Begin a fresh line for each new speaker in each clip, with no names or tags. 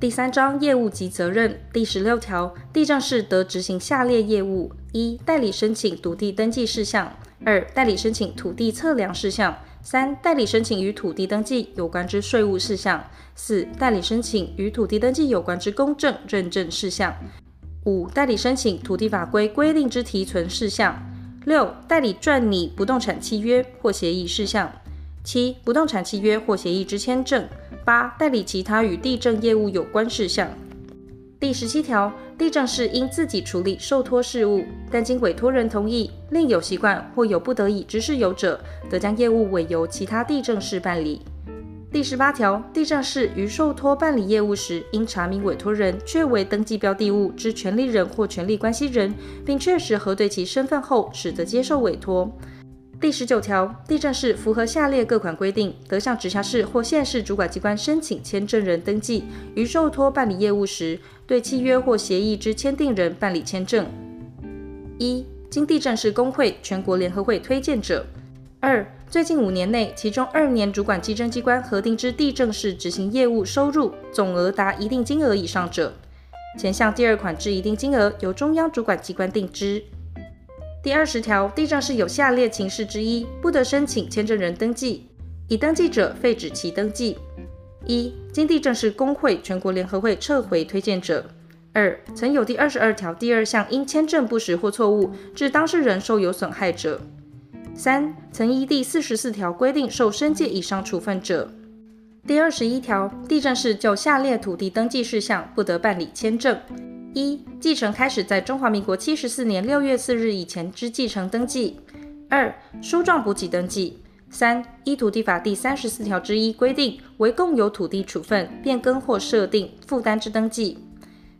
第三章业务及责任第十六条，地政士得执行下列业务：一、代理申请土地登记事项；二、代理申请土地测量事项；三、代理申请与土地登记有关之税务事项；四、代理申请与土地登记有关之公证认证事项；五、代理申请土地法规规定之提存事项；六、代理撰拟不动产契约或协议事项；七、不动产契约或协议之签证。八、代理其他与地政业务有关事项。第十七条，地政士应自己处理受托事务，但经委托人同意，另有习惯或有不得已之事由者，得将业务委由其他地政士办理。第十八条，地政士于受托办理业务时，应查明委托人确为登记标的物之权利人或权利关系人，并确实核对其身份后，始得接受委托。第十九条，地政士符合下列各款规定，得向直辖市或县市主管机关申请签证人登记。于受托办理业务时，对契约或协议之签订人办理签证。一、经地政士公会全国联合会推荐者；二、最近五年内，其中二年主管稽征机关核定之地政士执行业务收入总额达一定金额以上者。前项第二款之一定金额，由中央主管机关定之。第二十条，地政士有下列情事之一，不得申请签证人登记，已登记者废止其登记：一、经地政士公会全国联合会撤回推荐者；二、曾有第二十二条第二项因签证不实或错误致当事人受有损害者；三、曾依第四十四条规定受申诫以上处分者。第二十一条，地政士就下列土地登记事项不得办理签证。一、继承开始在中华民国七十四年六月四日以前之继承登记；二、书状补给登记；三、依土地法第三十四条之一规定为共有土地处分、变更或设定负担之登记；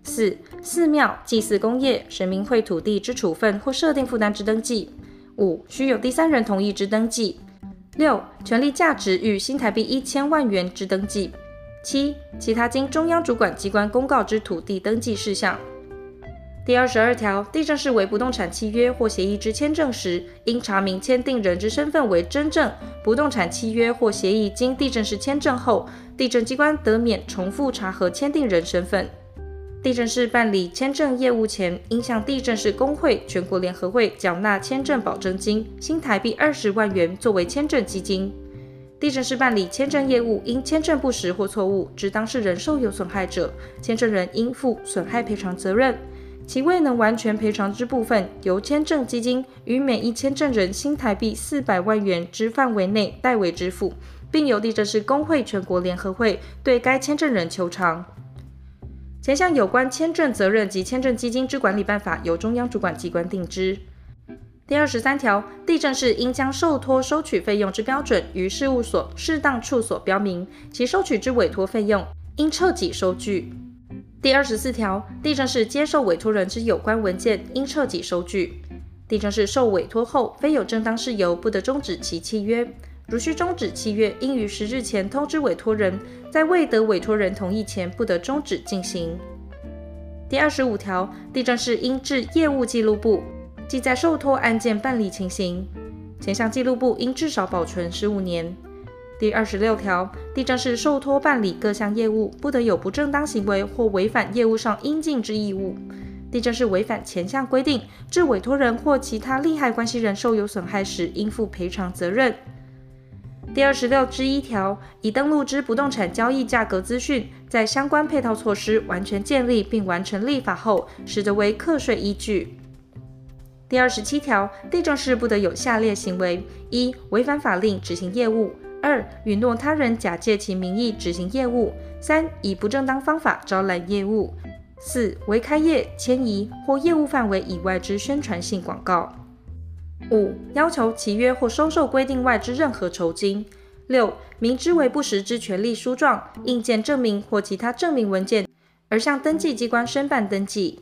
四、寺庙、祭祀工业、神明会土地之处分或设定负担之登记；五、须有第三人同意之登记；六、权利价值逾新台币一千万元之登记。七、其他经中央主管机关公告之土地登记事项。第二十二条，地政士为不动产契约或协议之签证时，应查明签订人之身份为真正不动产契约或协议经地政士签证后，地震机关得免重复查核签订人身份。地政士办理签证业务前，应向地政士公会全国联合会缴纳签证保证金新台币二十万元作为签证基金。地政士办理签证业务，因签证不实或错误致当事人受有损害者，签证人应负损害赔偿责任。其未能完全赔偿之部分，由签证基金于每一签证人新台币四百万元之范围内代为支付，并由地政士公会全国联合会对该签证人求偿。前项有关签证责任及签证基金之管理办法，由中央主管机关定之。第二十三条，地政士应将受托收取费用之标准于事务所适当处所标明，其收取之委托费用应彻己收据。第二十四条，地政士接受委托人之有关文件应彻底收据。地政士受委托后，非有正当事由，不得终止其契约。如需终止契约，应于十日前通知委托人，在未得委托人同意前，不得终止进行。第二十五条，地政士应置业务记录簿。记载受托案件办理情形，前项记录簿应至少保存十五年。第二十六条，地政士受托办理各项业务，不得有不正当行为或违反业务上应尽之义务。地政士违反前项规定，致委托人或其他利害关系人受有损害时，应负赔偿责任。第二十六之一条，已登录之不动产交易价格资讯，在相关配套措施完全建立并完成立法后，始得为课税依据。第二十七条，地政士不得有下列行为：一、违反法令执行业务；二、允诺他人假借其名义执行业务；三、以不正当方法招揽业务；四、为开业、迁移或业务范围以外之宣传性广告；五、要求契约或收受规定外之任何酬金；六、明知为不实之权利书状、印鉴证明或其他证明文件，而向登记机关申办登记。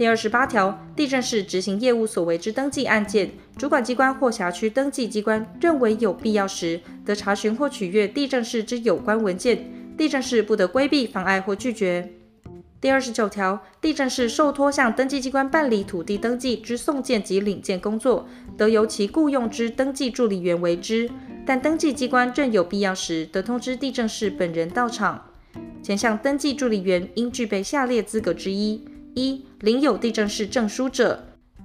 第二十八条，地政士执行业务所为之登记案件，主管机关或辖区登记机关认为有必要时，得查询或取阅地政士之有关文件，地政士不得规避、妨碍或拒绝。第二十九条，地政士受托向登记机关办理土地登记之送件及领件工作，得由其雇用之登记助理员为之，但登记机关认有必要时，得通知地政士本人到场。前项登记助理员应具备下列资格之一：一、领有地震士证书者；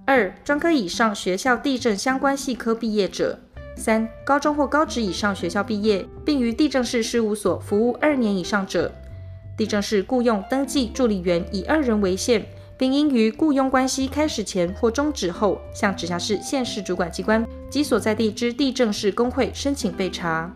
二、专科以上学校地震相关系科毕业者；三、高中或高职以上学校毕业，并于地政士事务所服务二年以上者。地政士雇佣登记助理员以二人为限，并应于雇佣关系开始前或终止后，向直辖市、县市主管机关及所在地之地震士工会申请备查。